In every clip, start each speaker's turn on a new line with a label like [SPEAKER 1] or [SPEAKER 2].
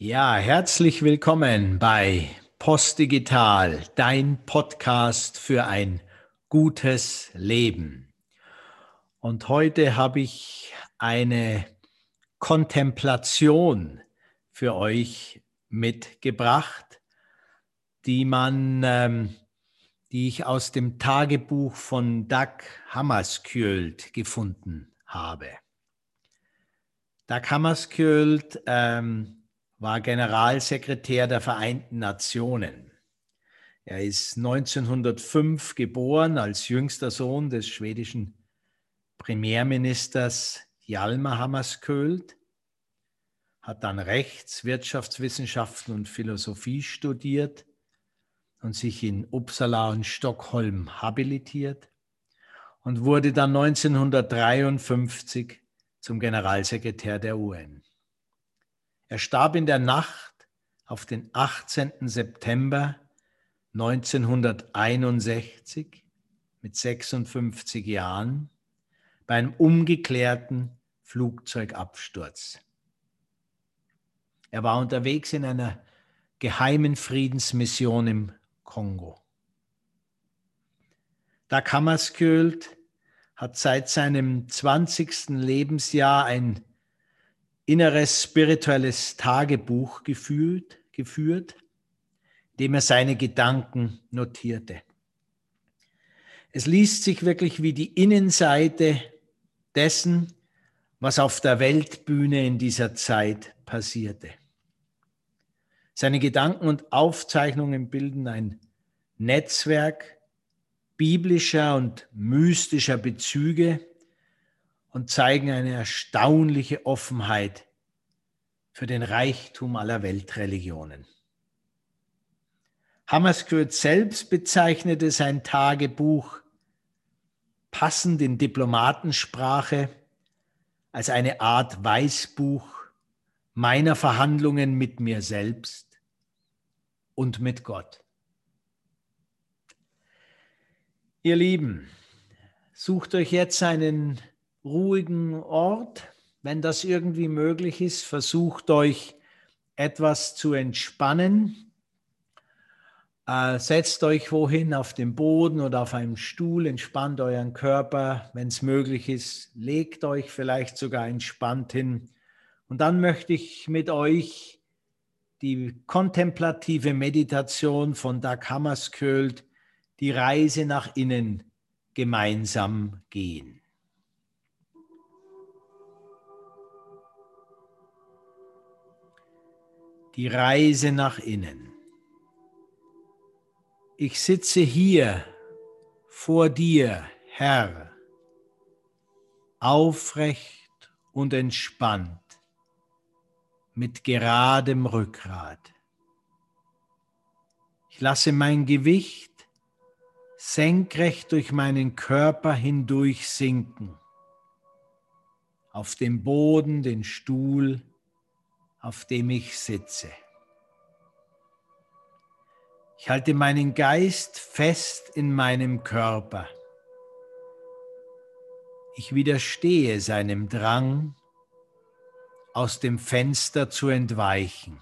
[SPEAKER 1] Ja, herzlich willkommen bei Postdigital, dein Podcast für ein gutes Leben. Und heute habe ich eine Kontemplation für euch mitgebracht, die man, ähm, die ich aus dem Tagebuch von Doug Hammarskjöld gefunden habe. Doug Hammarskjöld ähm, war Generalsekretär der Vereinten Nationen. Er ist 1905 geboren als jüngster Sohn des schwedischen Premierministers Hjalmar Hammarskjöld, hat dann Rechts, Wirtschaftswissenschaften und Philosophie studiert und sich in Uppsala und Stockholm habilitiert und wurde dann 1953 zum Generalsekretär der UN. Er starb in der Nacht auf den 18. September 1961 mit 56 Jahren bei einem ungeklärten Flugzeugabsturz. Er war unterwegs in einer geheimen Friedensmission im Kongo. Dag Hammarskjöld hat seit seinem 20. Lebensjahr ein inneres spirituelles Tagebuch geführt, geführt, dem er seine Gedanken notierte. Es liest sich wirklich wie die Innenseite dessen, was auf der Weltbühne in dieser Zeit passierte. Seine Gedanken und Aufzeichnungen bilden ein Netzwerk biblischer und mystischer Bezüge und zeigen eine erstaunliche Offenheit für den Reichtum aller Weltreligionen. Hammarskjöld selbst bezeichnete sein Tagebuch passend in Diplomatensprache als eine Art Weißbuch meiner Verhandlungen mit mir selbst und mit Gott. Ihr Lieben, sucht euch jetzt einen ruhigen Ort. Wenn das irgendwie möglich ist, versucht euch etwas zu entspannen. Äh, setzt euch wohin auf dem Boden oder auf einem Stuhl, entspannt euren Körper. Wenn es möglich ist, legt euch vielleicht sogar entspannt hin. Und dann möchte ich mit euch die kontemplative Meditation von Dag Hammarskjöld, die Reise nach innen, gemeinsam gehen. Die Reise nach innen. Ich sitze hier vor dir, Herr, aufrecht und entspannt, mit geradem Rückgrat. Ich lasse mein Gewicht senkrecht durch meinen Körper hindurch sinken, auf dem Boden, den Stuhl, auf dem ich sitze. Ich halte meinen Geist fest in meinem Körper. Ich widerstehe seinem Drang, aus dem Fenster zu entweichen,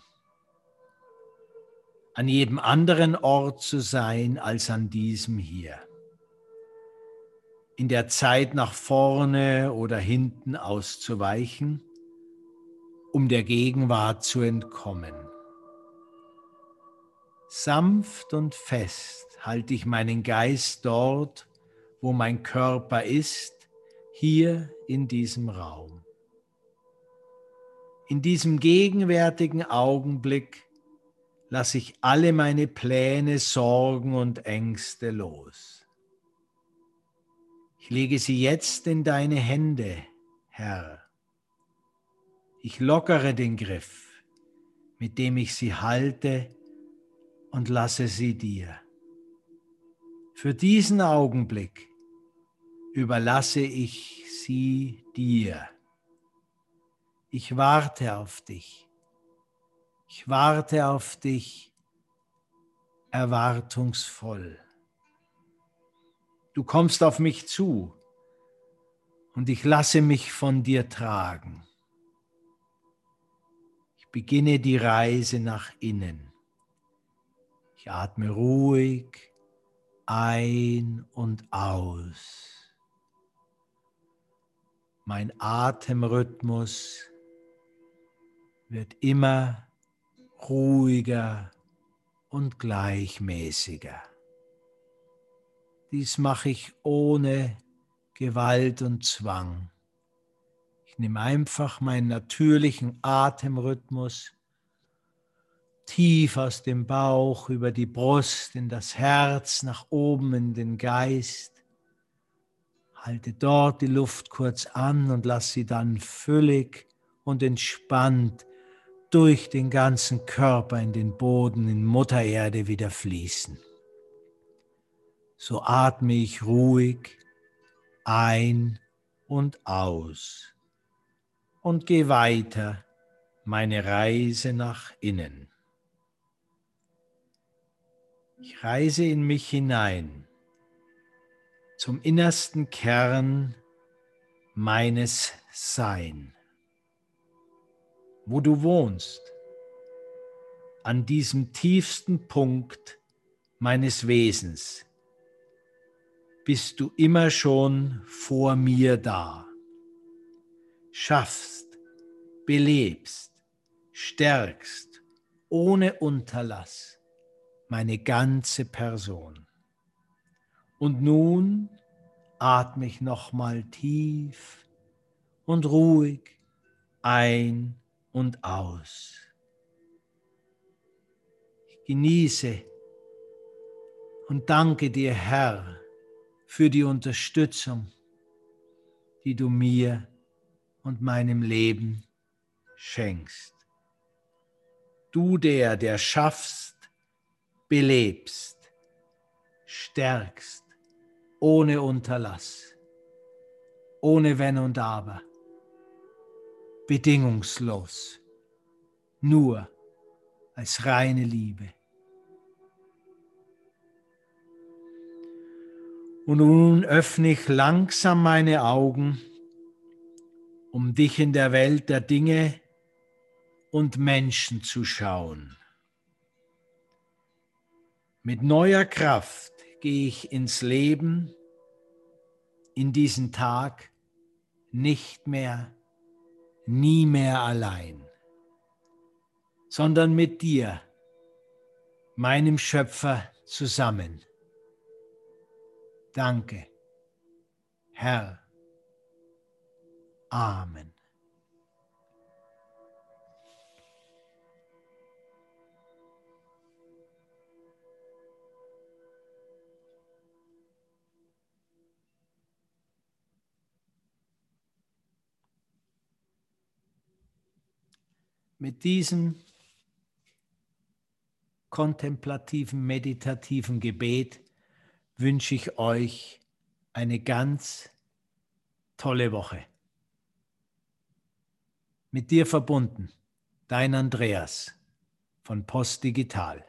[SPEAKER 1] an jedem anderen Ort zu sein als an diesem hier, in der Zeit nach vorne oder hinten auszuweichen um der Gegenwart zu entkommen. Sanft und fest halte ich meinen Geist dort, wo mein Körper ist, hier in diesem Raum. In diesem gegenwärtigen Augenblick lasse ich alle meine Pläne, Sorgen und Ängste los. Ich lege sie jetzt in deine Hände, Herr ich lockere den Griff, mit dem ich sie halte und lasse sie dir. Für diesen Augenblick überlasse ich sie dir. Ich warte auf dich. Ich warte auf dich erwartungsvoll. Du kommst auf mich zu und ich lasse mich von dir tragen. Ich beginne die Reise nach innen. Ich atme ruhig ein und aus. Mein Atemrhythmus wird immer ruhiger und gleichmäßiger. Dies mache ich ohne Gewalt und Zwang. Ich nehme einfach meinen natürlichen Atemrhythmus tief aus dem Bauch über die Brust in das Herz, nach oben in den Geist. Halte dort die Luft kurz an und lass sie dann völlig und entspannt durch den ganzen Körper in den Boden, in Mutter Erde wieder fließen. So atme ich ruhig ein und aus und gehe weiter meine Reise nach innen. Ich reise in mich hinein zum innersten Kern meines Sein, wo du wohnst, an diesem tiefsten Punkt meines Wesens, bist du immer schon vor mir da. Schaffst, belebst, stärkst, ohne Unterlass meine ganze Person. Und nun atme ich nochmal tief und ruhig ein und aus. Ich genieße und danke dir, Herr, für die Unterstützung, die du mir und meinem Leben schenkst. Du der, der schaffst, belebst, stärkst, ohne Unterlass, ohne Wenn und Aber, bedingungslos, nur als reine Liebe. Und nun öffne ich langsam meine Augen, um dich in der Welt der Dinge und Menschen zu schauen. Mit neuer Kraft gehe ich ins Leben, in diesen Tag, nicht mehr, nie mehr allein, sondern mit dir, meinem Schöpfer, zusammen. Danke, Herr. Amen. Mit diesem kontemplativen, meditativen Gebet wünsche ich euch eine ganz tolle Woche. Mit dir verbunden, dein Andreas von Post Digital.